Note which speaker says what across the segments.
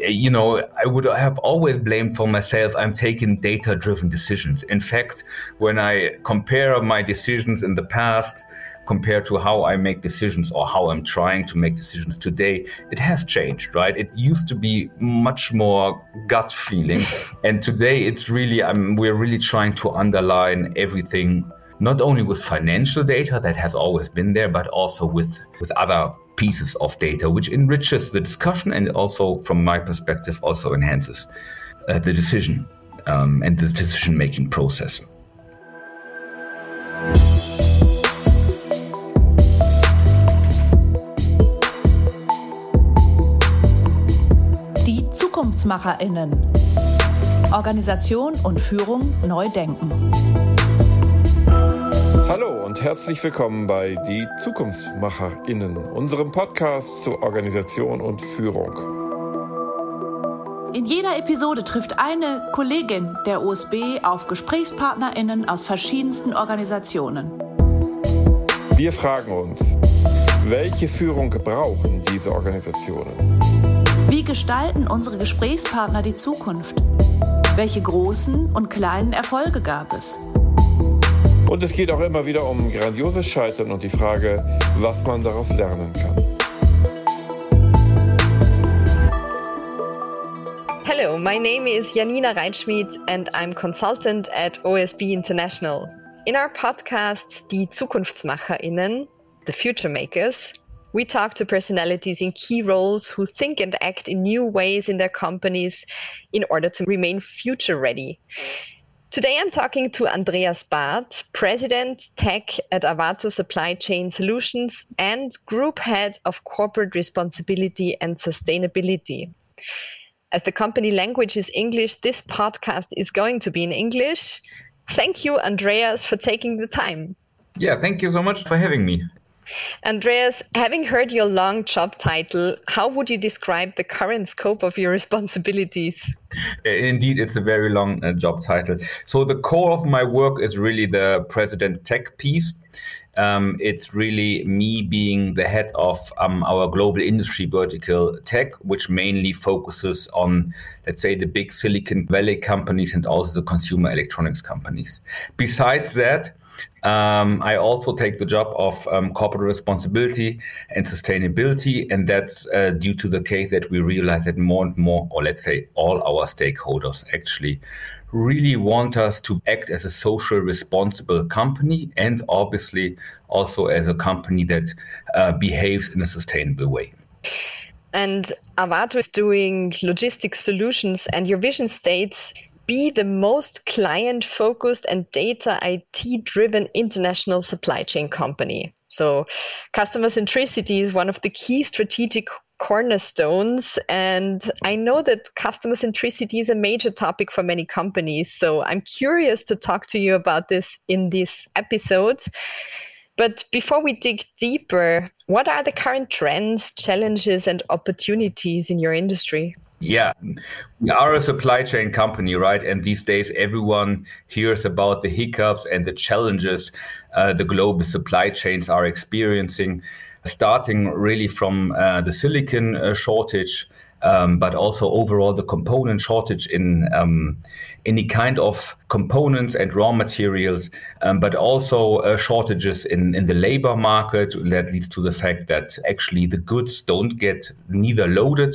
Speaker 1: you know, I would have always blamed for myself. I'm taking data driven decisions. In fact, when I compare my decisions in the past, compared to how I make decisions or how I'm trying to make decisions today, it has changed, right? It used to be much more gut feeling. and today it's really, um, we're really trying to underline everything, not only with financial data that has always been there, but also with, with other pieces of data, which enriches the discussion and also, from my perspective, also enhances uh, the decision um, and the decision making process.
Speaker 2: Die ZukunftsmacherInnen. Organisation und Führung neu denken.
Speaker 3: Hallo und herzlich willkommen bei Die ZukunftsmacherInnen, unserem Podcast zur Organisation und Führung.
Speaker 2: In jeder Episode trifft eine Kollegin der OSB auf GesprächspartnerInnen aus verschiedensten Organisationen.
Speaker 3: Wir fragen uns, welche Führung brauchen diese Organisationen?
Speaker 2: Wie gestalten unsere Gesprächspartner die Zukunft? Welche großen und kleinen Erfolge gab es?
Speaker 3: Und es geht auch immer wieder um grandioses Scheitern und die Frage, was man daraus lernen kann.
Speaker 4: Hello, my name is Janina Reitschmidt and I'm consultant at OSB International. In our podcast, Die ZukunftsmacherInnen, The Future Makers, we talk to personalities in key roles who think and act in new ways in their companies in order to remain future ready. Today I'm talking to Andreas Barth, President Tech at Arvato Supply Chain Solutions and Group Head of Corporate Responsibility and Sustainability. As the company language is English, this podcast is going to be in English. Thank you, Andreas, for taking the time.
Speaker 1: Yeah, thank you so much for having me.
Speaker 4: Andreas, having heard your long job title, how would you describe the current scope of your responsibilities?
Speaker 1: Indeed, it's a very long uh, job title. So, the core of my work is really the President Tech piece. Um, it's really me being the head of um, our global industry vertical tech, which mainly focuses on, let's say, the big Silicon Valley companies and also the consumer electronics companies. Besides that, um, I also take the job of um, corporate responsibility and sustainability, and that's uh, due to the case that we realize that more and more, or let's say all our stakeholders actually really want us to act as a social responsible company and obviously also as a company that uh, behaves in a sustainable way.
Speaker 4: And Arvato is doing logistics solutions, and your vision states be the most client focused and data IT driven international supply chain company. So, customer centricity is one of the key strategic cornerstones. And I know that customer centricity is a major topic for many companies. So, I'm curious to talk to you about this in this episode. But before we dig deeper, what are the current trends, challenges, and opportunities in your industry?
Speaker 1: Yeah, we are a supply chain company, right? And these days, everyone hears about the hiccups and the challenges uh, the global supply chains are experiencing, starting really from uh, the silicon uh, shortage um, but also overall the component shortage in um, any kind of components and raw materials, um, but also uh, shortages in, in the labor market that leads to the fact that actually the goods don't get neither loaded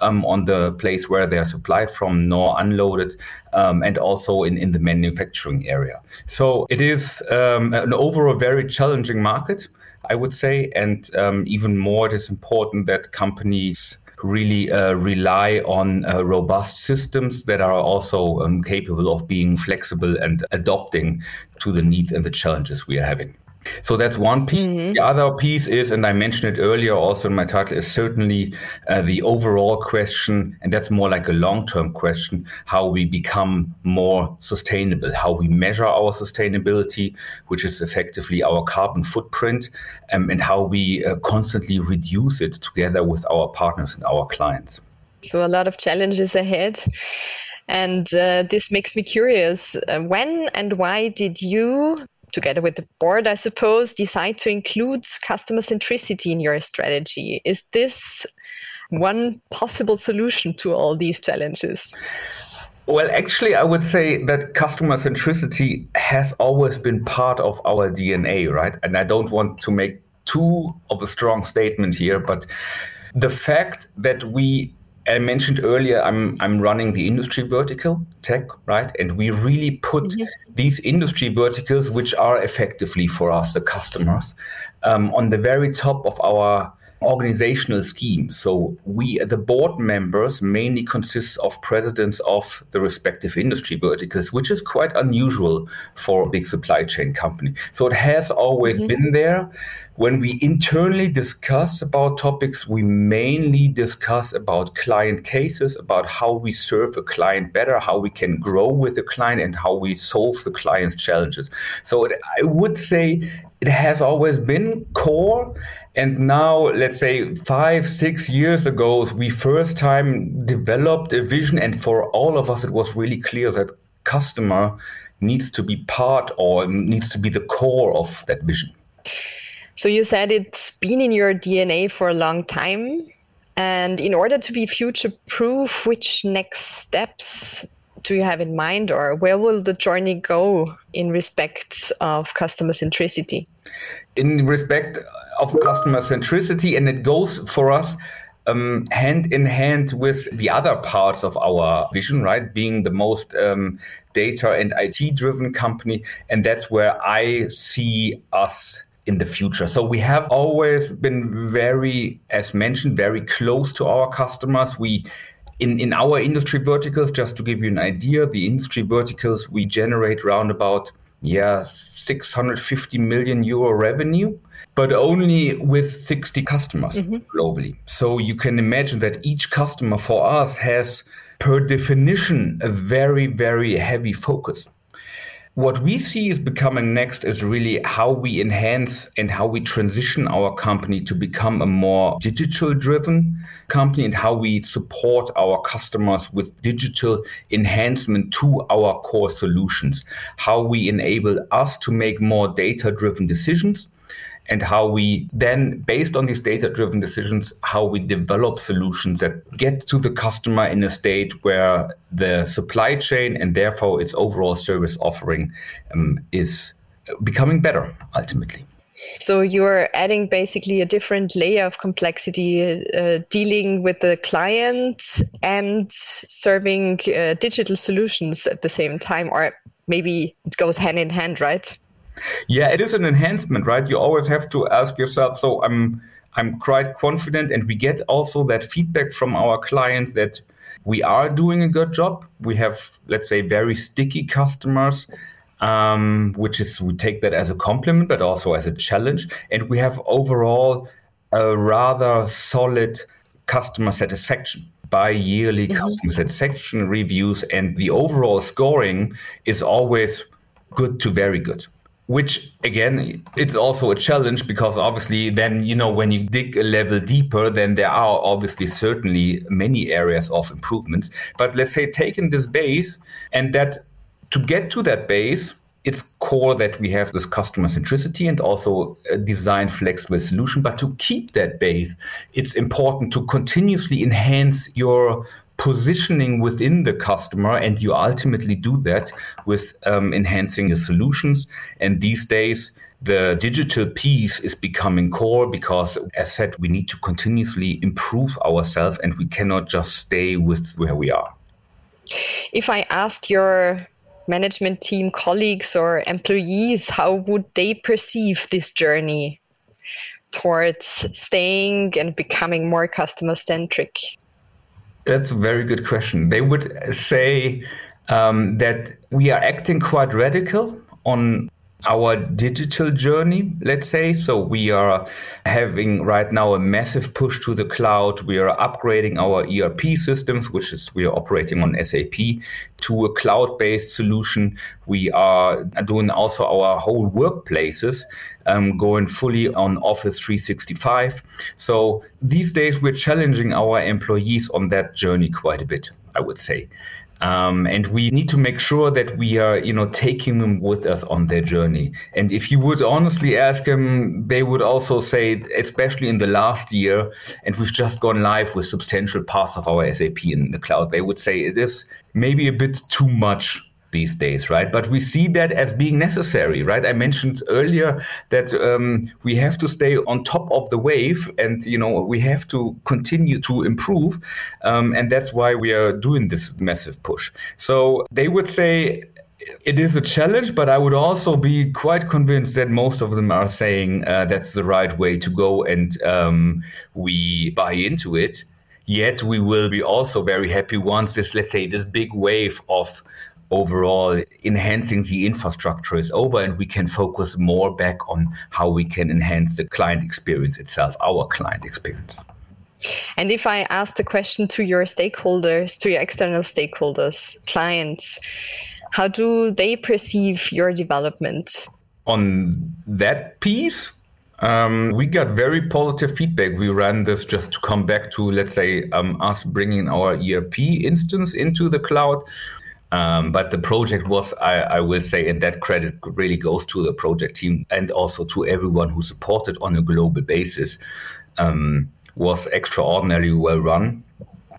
Speaker 1: um, on the place where they are supplied from nor unloaded, um, and also in, in the manufacturing area. So it is um, an overall very challenging market. I would say, and even more, it is important that companies really uh, rely on uh, robust systems that are also um, capable of being flexible and adopting to the needs and the challenges we are having. So that's one piece. Mm-hmm. The other piece is, and I mentioned it earlier also in my title, is certainly uh, the overall question, and that's more like a long term question how we become more sustainable, how we measure our sustainability, which is effectively our carbon footprint, um, and how we uh, constantly reduce it together with our partners and our clients.
Speaker 4: So, a lot of challenges ahead. And uh, this makes me curious. Uh, when and why did you together with the board, I suppose, decide to include customer centricity in your strategy? Is this one possible solution to all these challenges?
Speaker 1: Well, actually, I would say that customer centricity has always been part of our DNA, right? And I don't want to make too of a strong statement here, but the fact that we I mentioned earlier, I'm I'm running the industry vertical tech, right? And we really put mm-hmm. these industry verticals, which are effectively for us the customers, um, on the very top of our organizational scheme. So we, the board members, mainly consists of presidents of the respective industry verticals, which is quite unusual for a big supply chain company. So it has always mm-hmm. been there when we internally discuss about topics, we mainly discuss about client cases, about how we serve a client better, how we can grow with the client, and how we solve the client's challenges. So it, I would say it has always been core. And now, let's say five, six years ago, we first time developed a vision. And for all of us, it was really clear that customer needs to be part or needs to be the core of that vision.
Speaker 4: So you said it's been in your DNA for a long time. And in order to be future proof, which next steps do you have in mind, or where will the journey go in respect of customer centricity?
Speaker 1: In respect of customer centricity, and it goes for us um, hand in hand with the other parts of our vision, right? Being the most um, data and IT driven company. And that's where I see us in the future. So we have always been very, as mentioned, very close to our customers. We in, in our industry verticals, just to give you an idea, the industry verticals we generate around about yeah 650 million euro revenue, but only with 60 customers mm-hmm. globally. So you can imagine that each customer for us has per definition a very very heavy focus. What we see is becoming next is really how we enhance and how we transition our company to become a more digital driven company and how we support our customers with digital enhancement to our core solutions, how we enable us to make more data driven decisions and how we then, based on these data driven decisions, how we develop solutions that get to the customer in a state where the supply chain and therefore its overall service offering um, is becoming better ultimately.
Speaker 4: So you're adding basically a different layer of complexity, uh, dealing with the client and serving uh, digital solutions at the same time, or maybe it goes hand in hand, right?
Speaker 1: Yeah, it is an enhancement, right? You always have to ask yourself. So I'm I'm quite confident, and we get also that feedback from our clients that we are doing a good job. We have, let's say, very sticky customers, um, which is we take that as a compliment, but also as a challenge. And we have overall a rather solid customer satisfaction by yearly mm-hmm. customer satisfaction reviews, and the overall scoring is always good to very good which again it's also a challenge because obviously then you know when you dig a level deeper then there are obviously certainly many areas of improvements but let's say taking this base and that to get to that base it's core that we have this customer centricity and also a design flexible solution. But to keep that base it's important to continuously enhance your positioning within the customer and you ultimately do that with um, enhancing your solutions. And these days the digital piece is becoming core because as said we need to continuously improve ourselves and we cannot just stay with where we are.
Speaker 4: If i asked your management team colleagues or employees how would they perceive this journey towards staying and becoming more customer centric
Speaker 1: that's a very good question. They would say um, that we are acting quite radical on our digital journey, let's say. So we are having right now a massive push to the cloud. We are upgrading our ERP systems, which is we are operating on SAP, to a cloud-based solution. We are doing also our whole workplaces um, going fully on Office 365. So these days we're challenging our employees on that journey quite a bit, I would say. Um, and we need to make sure that we are, you know, taking them with us on their journey. And if you would honestly ask them, they would also say, especially in the last year, and we've just gone live with substantial parts of our SAP in the cloud, they would say it is maybe a bit too much these days, right? But we see that as being necessary, right? I mentioned earlier that um, we have to stay on top of the wave, and you know we have to continue to improve, um, and that's why we are doing this massive push. So they would say it is a challenge, but I would also be quite convinced that most of them are saying uh, that's the right way to go, and um, we buy into it. Yet we will be also very happy once this, let's say, this big wave of overall enhancing the infrastructure is over and we can focus more back on how we can enhance the client experience itself, our client experience.
Speaker 4: And if I ask the question to your stakeholders, to your external stakeholders, clients, how do they perceive your development?
Speaker 1: On that piece, um, we got very positive feedback. We ran this just to come back to, let's say, um, us bringing our ERP instance into the cloud. Um, but the project was, I, I, will say, and that credit really goes to the project team and also to everyone who supported on a global basis, um, was extraordinarily well run.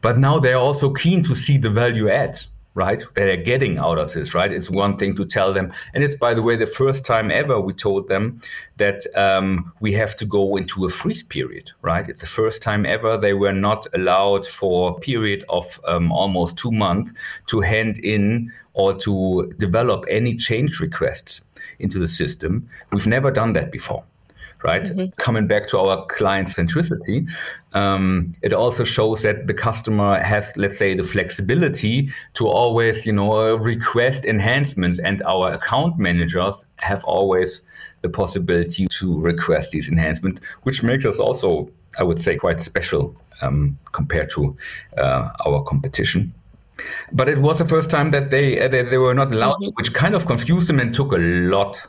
Speaker 1: But now they're also keen to see the value add right? They're getting out of this, right? It's one thing to tell them. And it's, by the way, the first time ever we told them that um, we have to go into a freeze period, right? It's the first time ever they were not allowed for a period of um, almost two months to hand in or to develop any change requests into the system. We've never done that before right? Mm-hmm. Coming back to our client centricity, um, it also shows that the customer has, let's say, the flexibility to always, you know, request enhancements, and our account managers have always the possibility to request these enhancements, which makes us also, I would say, quite special um, compared to uh, our competition. But it was the first time that they uh, they, they, were not allowed, mm-hmm. which kind of confused them and took a lot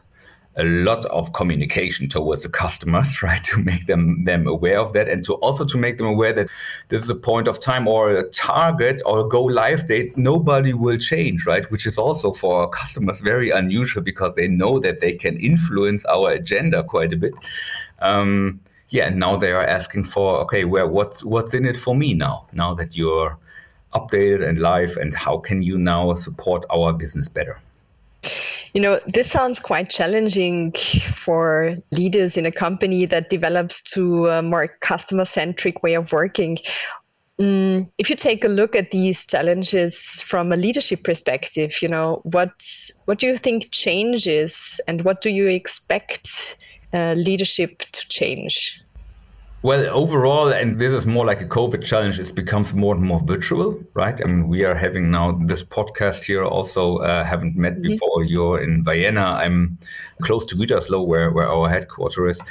Speaker 1: a lot of communication towards the customers, right? To make them them aware of that, and to also to make them aware that this is a point of time or a target or a go live date. Nobody will change, right? Which is also for customers very unusual because they know that they can influence our agenda quite a bit. Um, yeah, and now they are asking for okay, where what's what's in it for me now? Now that you're updated and live, and how can you now support our business better?
Speaker 4: You know, this sounds quite challenging for leaders in a company that develops to a more customer centric way of working. Mm, if you take a look at these challenges from a leadership perspective, you know, what what do you think changes and what do you expect uh, leadership to change?
Speaker 1: Well, overall, and this is more like a COVID challenge, it becomes more and more virtual, right? I mean, we are having now this podcast here also, uh, haven't met mm-hmm. before. You're in Vienna. I'm close to Gütersloh, where, where our headquarters is.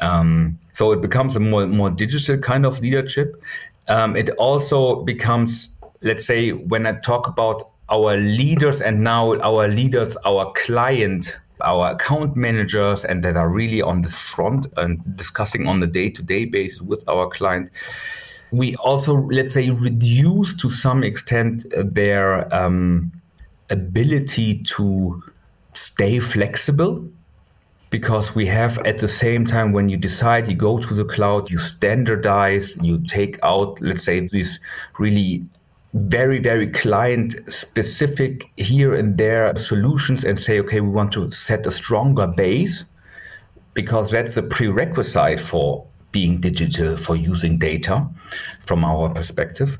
Speaker 1: Um, so it becomes a more, more digital kind of leadership. Um, it also becomes, let's say, when I talk about our leaders and now our leaders, our client our account managers and that are really on the front and discussing on the day-to-day basis with our client. We also let's say reduce to some extent their um, ability to stay flexible because we have at the same time when you decide you go to the cloud you standardize you take out let's say these really very very client specific here and there solutions and say okay we want to set a stronger base because that's a prerequisite for being digital for using data from our perspective.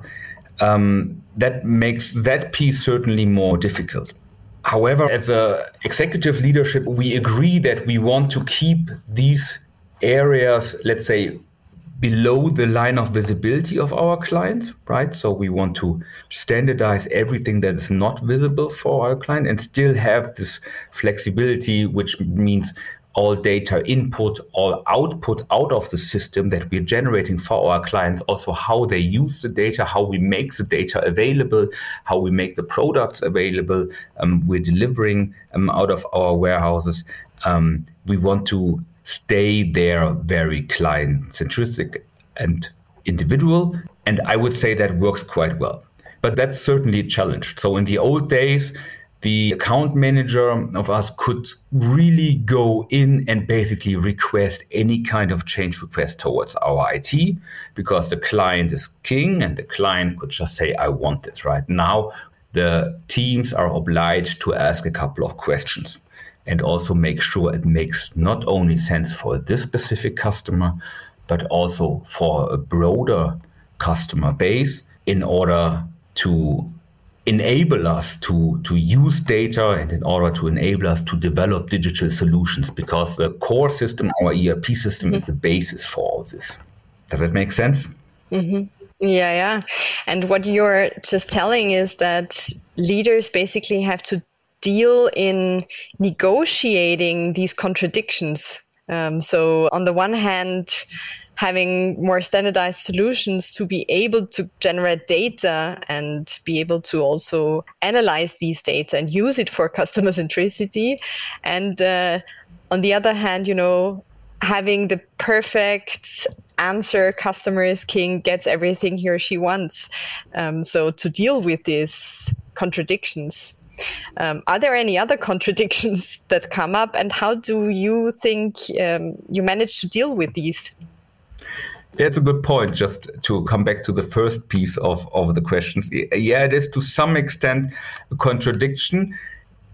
Speaker 1: Um, that makes that piece certainly more difficult. However as a executive leadership we agree that we want to keep these areas let's say below the line of visibility of our clients, right? So we want to standardize everything that is not visible for our client and still have this flexibility, which means all data input, all output out of the system that we're generating for our clients, also how they use the data, how we make the data available, how we make the products available, um, we're delivering um, out of our warehouses. Um, we want to stay there very client centric and individual. And I would say that works quite well. But that's certainly challenged. So in the old days, the account manager of us could really go in and basically request any kind of change request towards our IT because the client is king and the client could just say, I want this right now. The teams are obliged to ask a couple of questions and also make sure it makes not only sense for this specific customer, but also for a broader customer base in order to enable us to, to use data and in order to enable us to develop digital solutions because the core system, our ERP system, mm-hmm. is the basis for all this. Does that make sense?
Speaker 4: Mm-hmm. Yeah, yeah. And what you're just telling is that leaders basically have to deal in negotiating these contradictions. Um, so, on the one hand, having more standardized solutions to be able to generate data and be able to also analyze these data and use it for customer centricity. And uh, on the other hand, you know, having the perfect answer customer is king gets everything he or she wants um, so to deal with these contradictions um, are there any other contradictions that come up and how do you think um, you manage to deal with these
Speaker 1: it's a good point. Just to come back to the first piece of, of the questions. Yeah, it is to some extent a contradiction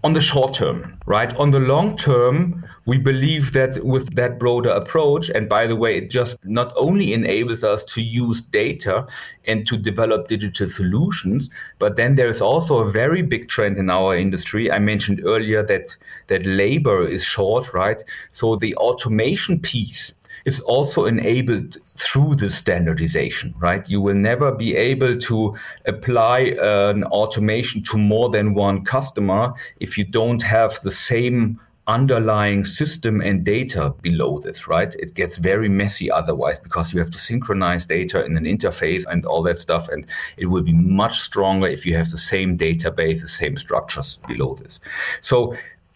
Speaker 1: on the short term, right? On the long term, we believe that with that broader approach, and by the way, it just not only enables us to use data and to develop digital solutions, but then there is also a very big trend in our industry. I mentioned earlier that that labor is short, right? So the automation piece is also enabled through the standardization, right? You will never be able to apply an automation to more than one customer if you don't have the same underlying system and data below this, right? It gets very messy otherwise because you have to synchronize data in an interface and all that stuff. And it will be much stronger if you have the same database, the same structures below this. So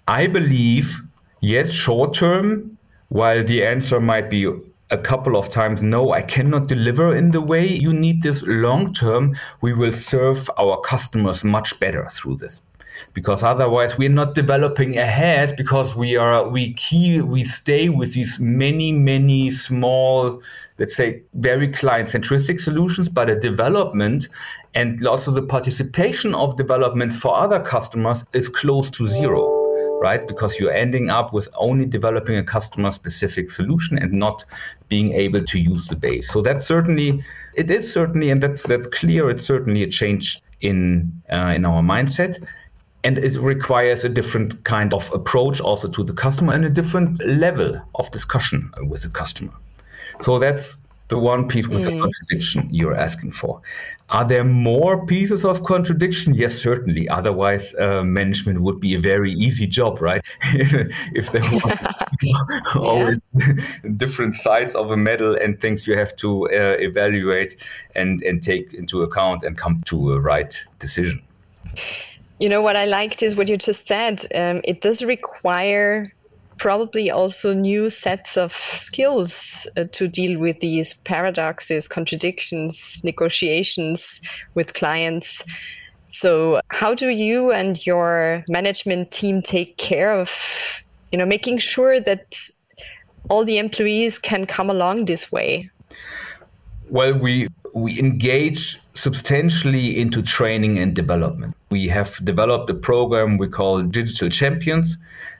Speaker 1: I believe, yes, short term, while the answer might be a couple of times, no, I cannot deliver in the way you need this long term, we will serve our customers much better through this. Because otherwise we're not developing ahead because we are we key we stay with these many, many small, let's say very client centric solutions, but a development and also the participation of development for other customers is close to zero right? Because you're ending up with only developing a customer specific solution and not being able to use the base. So that's certainly, it is certainly, and that's that's clear. It's certainly a change in uh, in our mindset. And it requires a different kind of approach also to the customer and a different level of discussion with the customer. So that's the one piece with mm. the contradiction you're asking for. Are there more pieces of contradiction? Yes, certainly. Otherwise, uh, management would be a very easy job, right? if there were always different sides of a medal and things you have to uh, evaluate and, and take into account and come to a right decision.
Speaker 4: You know, what I liked is what you just said. Um, it does require probably also new sets of skills uh, to deal with these paradoxes, contradictions, negotiations with clients. So, how do you and your management team take care of, you know, making sure that all the employees can come along this way?
Speaker 1: Well, we we engage substantially into training and development. We have developed a program we call Digital Champions,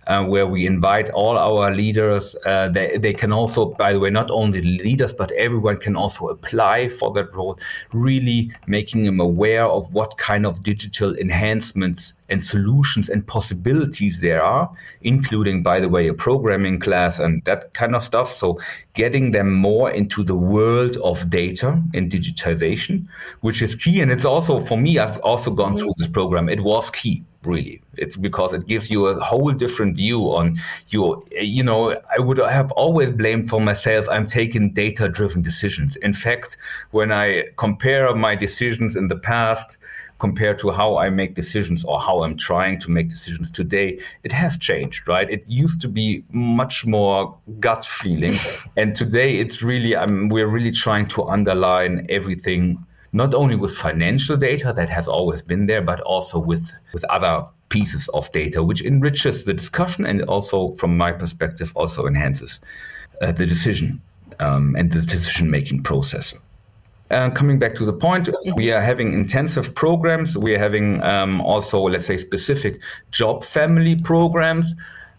Speaker 1: uh, where we invite all our leaders. Uh, they, they can also, by the way, not only leaders, but everyone can also apply for that role, really making them aware of what kind of digital enhancements and solutions and possibilities there are, including, by the way, a programming class and that kind of stuff. So, getting them more into the world of data and digitization, which is key. And it's also, for me, I've also gone through this program, it was key really. It's because it gives you a whole different view on your you know i would have always blamed for myself i'm taking data driven decisions. In fact when i compare my decisions in the past compared to how I make decisions or how I'm trying to make decisions today, it has changed, right? It used to be much more gut feeling, and today it's really I'm, we're really trying to underline everything not only with financial data that has always been there, but also with, with other pieces of data, which enriches the discussion and also, from my perspective, also enhances uh, the decision um, and the decision making process. Uh, coming back to the point, we are having intensive programs. We are having um, also, let's say, specific job family programs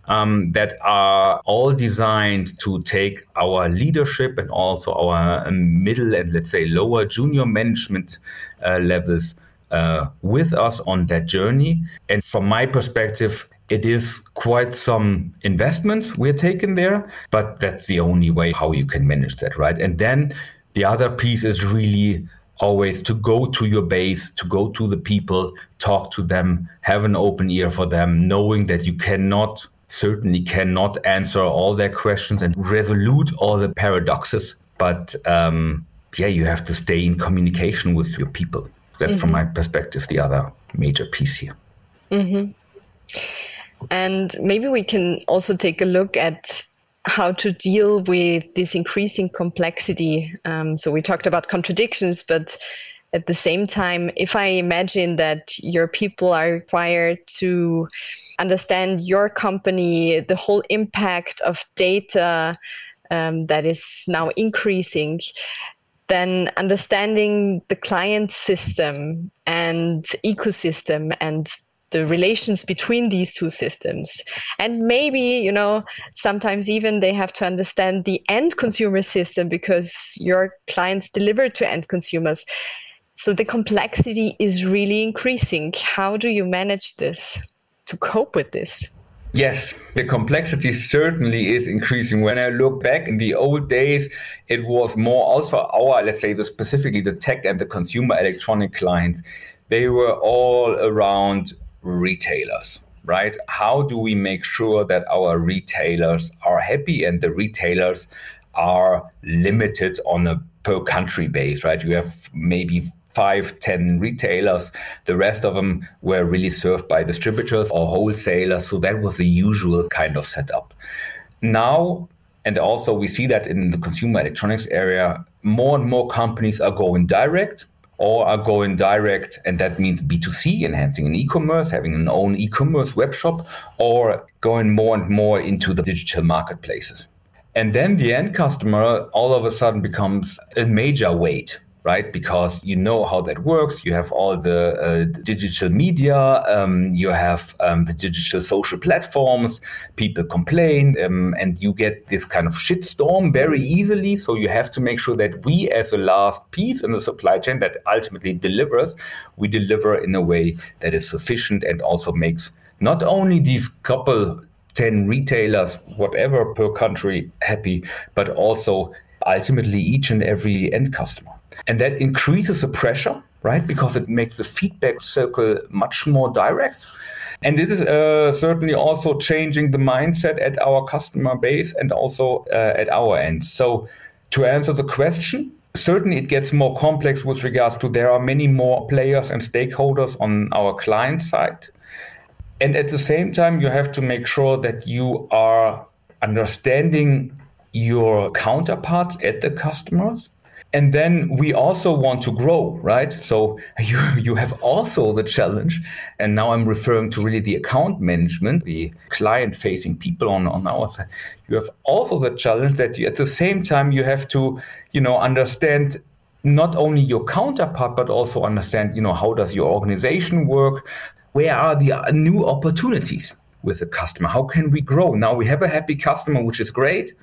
Speaker 1: um, that are all designed to take our leadership and also our um, middle and let's say lower junior management uh, levels uh, with us on that journey. And from my perspective, it is quite some investments we're taking there, but that's the only way how you can manage that, right? And then the other piece is really always to go to your base, to go to the people, talk to them, have an open ear for them, knowing that you cannot certainly cannot answer all their questions and resolute all the paradoxes. But um, yeah, you have to stay in communication with your people. That's mm-hmm. from my perspective the other major piece here.
Speaker 4: Mm-hmm. And maybe we can also take a look at how to deal with this increasing complexity. Um, so we talked about contradictions, but at the same time, if I imagine that your people are required to understand your company, the whole impact of data um, that is now increasing, then understanding the client system and ecosystem and the relations between these two systems. And maybe you know sometimes even they have to understand the end consumer system because your clients deliver to end consumers so the complexity is really increasing. How do you manage this to cope with this?
Speaker 1: Yes, the complexity certainly is increasing. When I look back in the old days, it was more also our, let's say, the specifically the tech and the consumer electronic clients. They were all around retailers, right? How do we make sure that our retailers are happy and the retailers are limited on a per country base, right? You have maybe five, ten retailers. The rest of them were really served by distributors or wholesalers. So that was the usual kind of setup. Now, and also we see that in the consumer electronics area, more and more companies are going direct or are going direct, and that means B2C, enhancing an e-commerce, having an own e-commerce web shop, or going more and more into the digital marketplaces. And then the end customer all of a sudden becomes a major weight right? Because you know how that works. You have all the uh, digital media, um, you have um, the digital social platforms, people complain, um, and you get this kind of shitstorm very easily. So you have to make sure that we, as a last piece in the supply chain that ultimately delivers, we deliver in a way that is sufficient and also makes not only these couple 10 retailers, whatever per country, happy, but also ultimately each and every end customer. And that increases the pressure, right? Because it makes the feedback circle much more direct. And it is uh, certainly also changing the mindset at our customer base and also uh, at our end. So, to answer the question, certainly it gets more complex with regards to there are many more players and stakeholders on our client side. And at the same time, you have to make sure that you are understanding your counterparts at the customers and then we also want to grow right? So you you have also the challenge. And now i'm referring to really the account management the client facing people on on our side. You have also the challenge that you, at the same time you have to you know understand not only your counterpart but also understand you know how does your organization work? Where are the uh, new opportunities with the customer? How can we grow? Now we have a happy customer which is great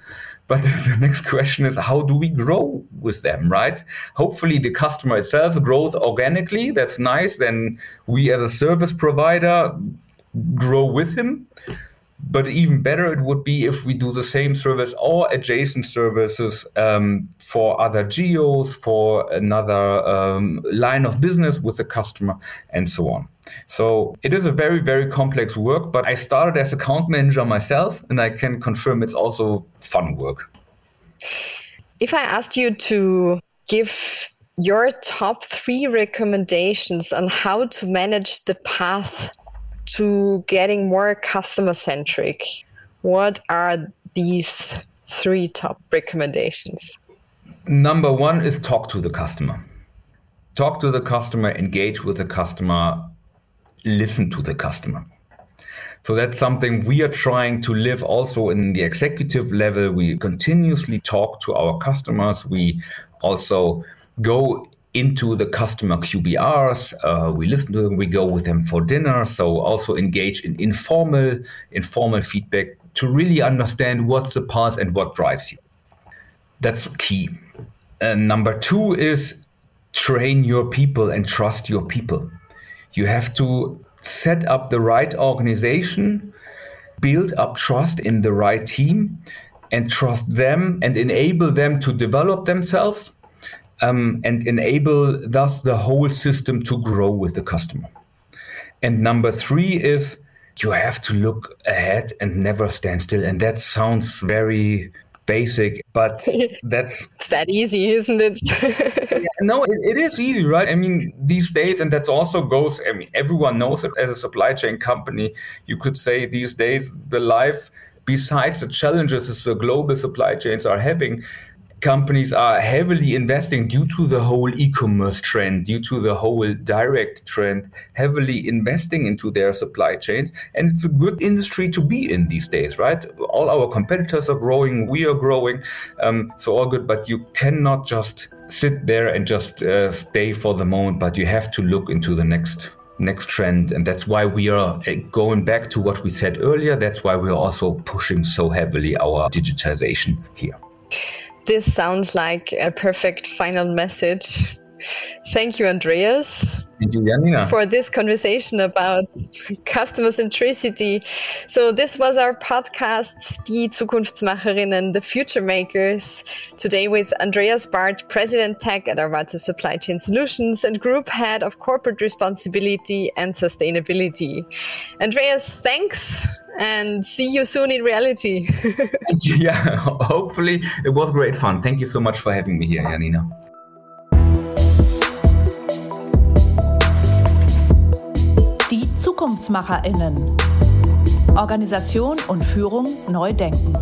Speaker 1: but the next question is how do we grow with them, right? Hopefully, the customer itself grows organically. That's nice. Then we, as a service provider, grow with him. But even better, it would be if we do the same service or adjacent services um, for other geos, for another um, line of business with the customer, and so on. So it is a very, very complex work, but I started as account manager myself, and I can confirm it's also fun work.
Speaker 4: If I asked you to give your top three recommendations on how to manage the path to getting more customer centric, what are these three top recommendations?
Speaker 1: Number one is talk to the customer talk to the customer, engage with the customer, listen to the customer. So that's something we are trying to live also in the executive level. We continuously talk to our customers. We also go into the customer QBRs. Uh, we listen to them. We go with them for dinner. So also engage in informal, informal feedback to really understand what's the path and what drives you. That's key. And number two is train your people and trust your people. You have to set up the right organization, build up trust in the right team, and trust them and enable them to develop themselves um, and enable thus the whole system to grow with the customer. And number three is you have to look ahead and never stand still. And that sounds very basic, but that's
Speaker 4: it's that easy, isn't it?
Speaker 1: yeah, no, it, it is easy, right? I mean, these days, and that's also goes. I mean, everyone knows it as a supply chain company. You could say these days the life, besides the challenges that the global supply chains are having, companies are heavily investing due to the whole e-commerce trend, due to the whole direct trend, heavily investing into their supply chains. And it's a good industry to be in these days, right? All our competitors are growing, we are growing, um, so all good. But you cannot just sit there and just uh, stay for the moment, but you have to look into the next next trend and that's why we are uh, going back to what we said earlier that's why we're also pushing so heavily our digitization here
Speaker 4: this sounds like a perfect final message. Thank you, Andreas.
Speaker 1: Thank you, Janina.
Speaker 4: For this conversation about customer centricity. So, this was our podcast, Die Zukunftsmacherinnen, the Future Makers. Today, with Andreas Barth, President Tech at Arvato Supply Chain Solutions and Group Head of Corporate Responsibility and Sustainability. Andreas, thanks and see you soon in reality.
Speaker 1: yeah, hopefully it was great fun. Thank you so much for having me here, Janina.
Speaker 2: ZukunftsmacherInnen. Organisation und Führung neu denken.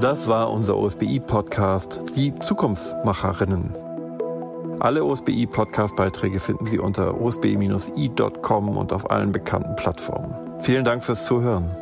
Speaker 3: Das war unser OSBI-Podcast Die Zukunftsmacherinnen. Alle OSBI-Podcast-Beiträge finden Sie unter osbi-i.com und auf allen bekannten Plattformen. Vielen Dank fürs Zuhören.